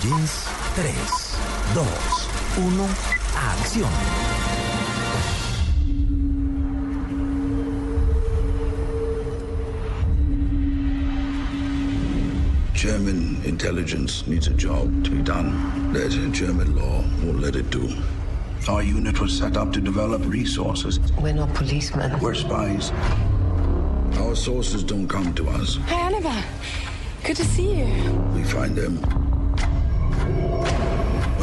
Jeans 3, 2, 1, acción. German intelligence needs a job to be done that German law won't let it do. Our unit was set up to develop resources. We're not policemen. We're spies. Our sources don't come to us. Hi, Annabelle. Good to see you. We find them.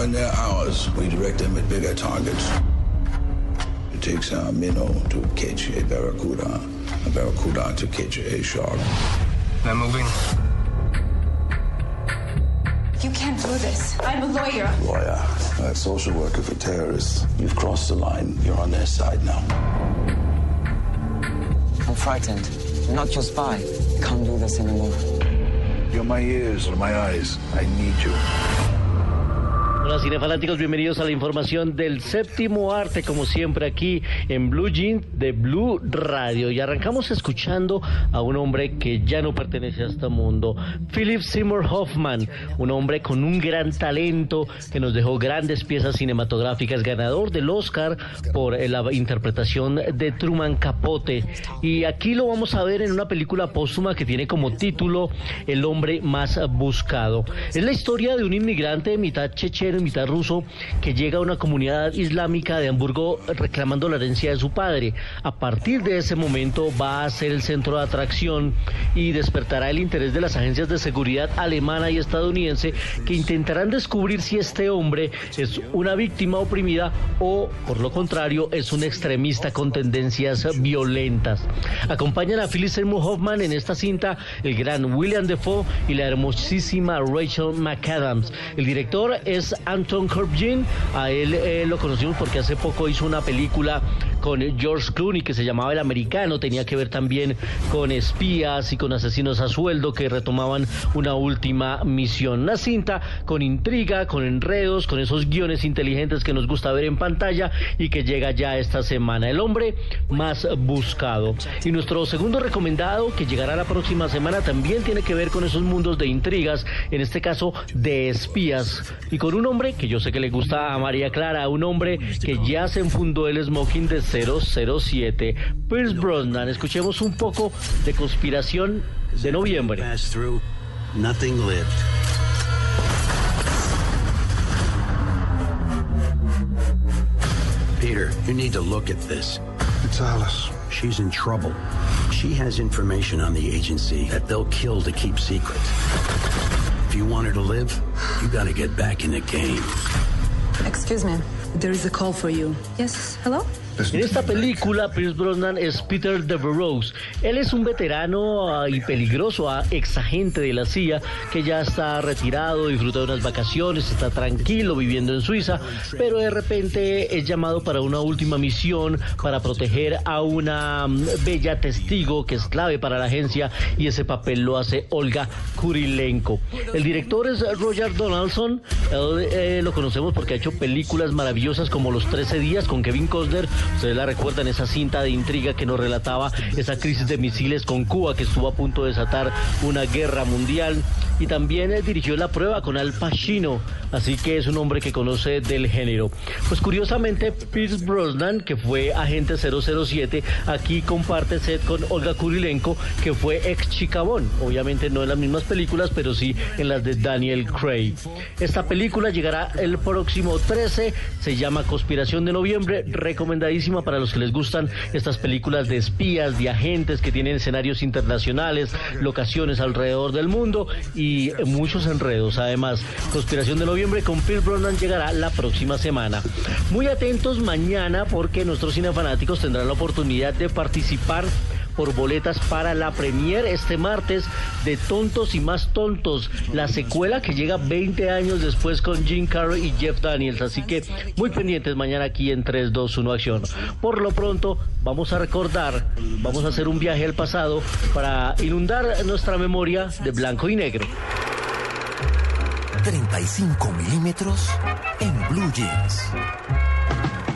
When they're ours, we direct them at bigger targets. It takes uh, a minnow to catch a barracuda, a barracuda to catch a shark. They're moving. You can't do this. I'm a lawyer. Lawyer, a social worker for terrorists. You've crossed the line. You're on their side now. I'm frightened. I'm not your spy. Can't do this anymore. You're my ears or my eyes. I need you. Hola cinefanáticos, bienvenidos a la información del séptimo arte, como siempre aquí en Blue Jean de Blue Radio. Y arrancamos escuchando a un hombre que ya no pertenece a este mundo, Philip Seymour Hoffman, un hombre con un gran talento que nos dejó grandes piezas cinematográficas, ganador del Oscar por eh, la interpretación de Truman Capote. Y aquí lo vamos a ver en una película póstuma que tiene como título El hombre más buscado. Es la historia de un inmigrante mitad checheno mitad ruso que llega a una comunidad islámica de Hamburgo reclamando la herencia de su padre. A partir de ese momento va a ser el centro de atracción y despertará el interés de las agencias de seguridad alemana y estadounidense que intentarán descubrir si este hombre es una víctima oprimida o, por lo contrario, es un extremista con tendencias violentas. Acompañan a Philip Seymour Hoffman en esta cinta el gran William Defoe y la hermosísima Rachel McAdams. El director es Anton Corbijn. A él eh, lo conocimos porque hace poco hizo una película con George Clooney que se llamaba El Americano. Tenía que ver también con espías y con asesinos a sueldo que retomaban una última misión. Una cinta con intriga, con enredos, con esos guiones inteligentes que nos gusta ver en pantalla y que llega ya esta semana. El hombre más buscado. Y nuestro segundo recomendado que llegará la próxima semana también tiene que ver con esos mundos de intrigas, en este caso de espías. Y con un hombre que yo sé que le gusta a María Clara, un hombre que ya se enfundó el smoking de 007. Pierce Brosnan, escuchemos un poco de conspiración de noviembre. Peter, you need to look at this. It's Alice. She's in trouble. She has information on the agency that they'll kill to keep secret. If you want her to live, you gotta get back in the game. Excuse me. There is a call for you. Yes, hello? En esta película, Pierce Brosnan es Peter Devereaux. Él es un veterano ah, y peligroso ah, ex agente de la CIA que ya está retirado, disfruta de unas vacaciones, está tranquilo viviendo en Suiza, pero de repente es llamado para una última misión para proteger a una mm, bella testigo que es clave para la agencia y ese papel lo hace Olga Kurilenko. El director es Roger Donaldson, él, eh, lo conocemos porque ha hecho películas maravillosas como Los 13 días con Kevin Costner. Ustedes la recuerdan, esa cinta de intriga que nos relataba esa crisis de misiles con Cuba que estuvo a punto de desatar una guerra mundial. Y también eh, dirigió la prueba con Al Pacino, así que es un hombre que conoce del género. Pues curiosamente, Pierce Brosnan, que fue agente 007, aquí comparte set con Olga Kurilenko, que fue ex Chicabón. Obviamente no en las mismas películas, pero sí en las de Daniel Craig. Esta película llegará el próximo 13, se llama Conspiración de Noviembre, recomendadísima para los que les gustan estas películas de espías, de agentes que tienen escenarios internacionales, locaciones alrededor del mundo y muchos enredos. Además, Conspiración de Noviembre con Pierce Brosnan llegará la próxima semana. Muy atentos mañana porque nuestros cinefanáticos tendrán la oportunidad de participar por boletas para la premier este martes de Tontos y Más Tontos, la secuela que llega 20 años después con Jim Carrey y Jeff Daniels. Así que muy pendientes mañana aquí en 3, 2, 1 Acción. Por lo pronto, vamos a recordar, vamos a hacer un viaje al pasado para inundar nuestra memoria de blanco y negro. 35 milímetros en Blue Jeans.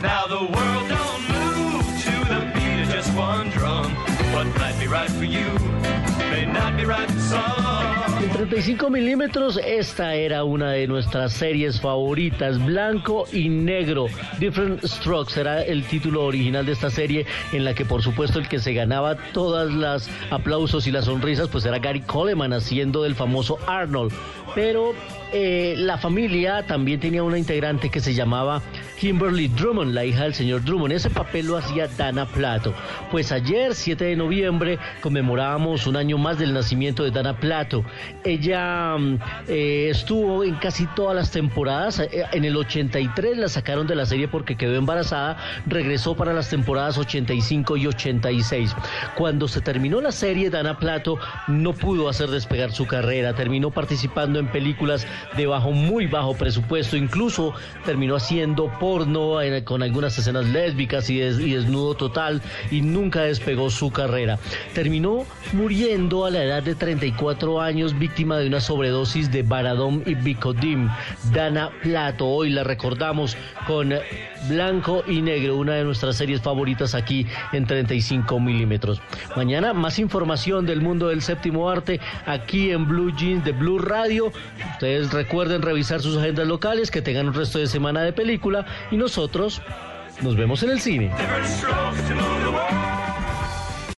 Now the world don't move to the beat of just one drum. What might be right for you En 35 milímetros, esta era una de nuestras series favoritas, blanco y negro. Different Strokes era el título original de esta serie, en la que por supuesto el que se ganaba todas las aplausos y las sonrisas, pues era Gary Coleman haciendo del famoso Arnold. Pero eh, la familia también tenía una integrante que se llamaba Kimberly Drummond, la hija del señor Drummond. Ese papel lo hacía Dana Plato. Pues ayer, 7 de noviembre, conmemorábamos un año más del nacimiento de Dana Plato. Ella mm, eh, estuvo en casi todas las temporadas. Eh, En el 83 la sacaron de la serie porque quedó embarazada. Regresó para las temporadas 85 y 86. Cuando se terminó la serie, Dana Plato no pudo hacer despegar su carrera. Terminó participando en películas de bajo, muy bajo presupuesto. Incluso terminó haciendo porno eh, con algunas escenas lésbicas y, des- y desnudo total y nunca despegó su carrera. Terminó muriendo a la edad de 34 años víctima de una sobredosis de Baradom y Bicodim. Dana Plato, hoy la recordamos con Blanco y Negro, una de nuestras series favoritas aquí en 35 milímetros. Mañana más información del mundo del séptimo arte aquí en Blue Jeans de Blue Radio. Ustedes recuerden revisar sus agendas locales, que tengan un resto de semana de película y nosotros nos vemos en el cine.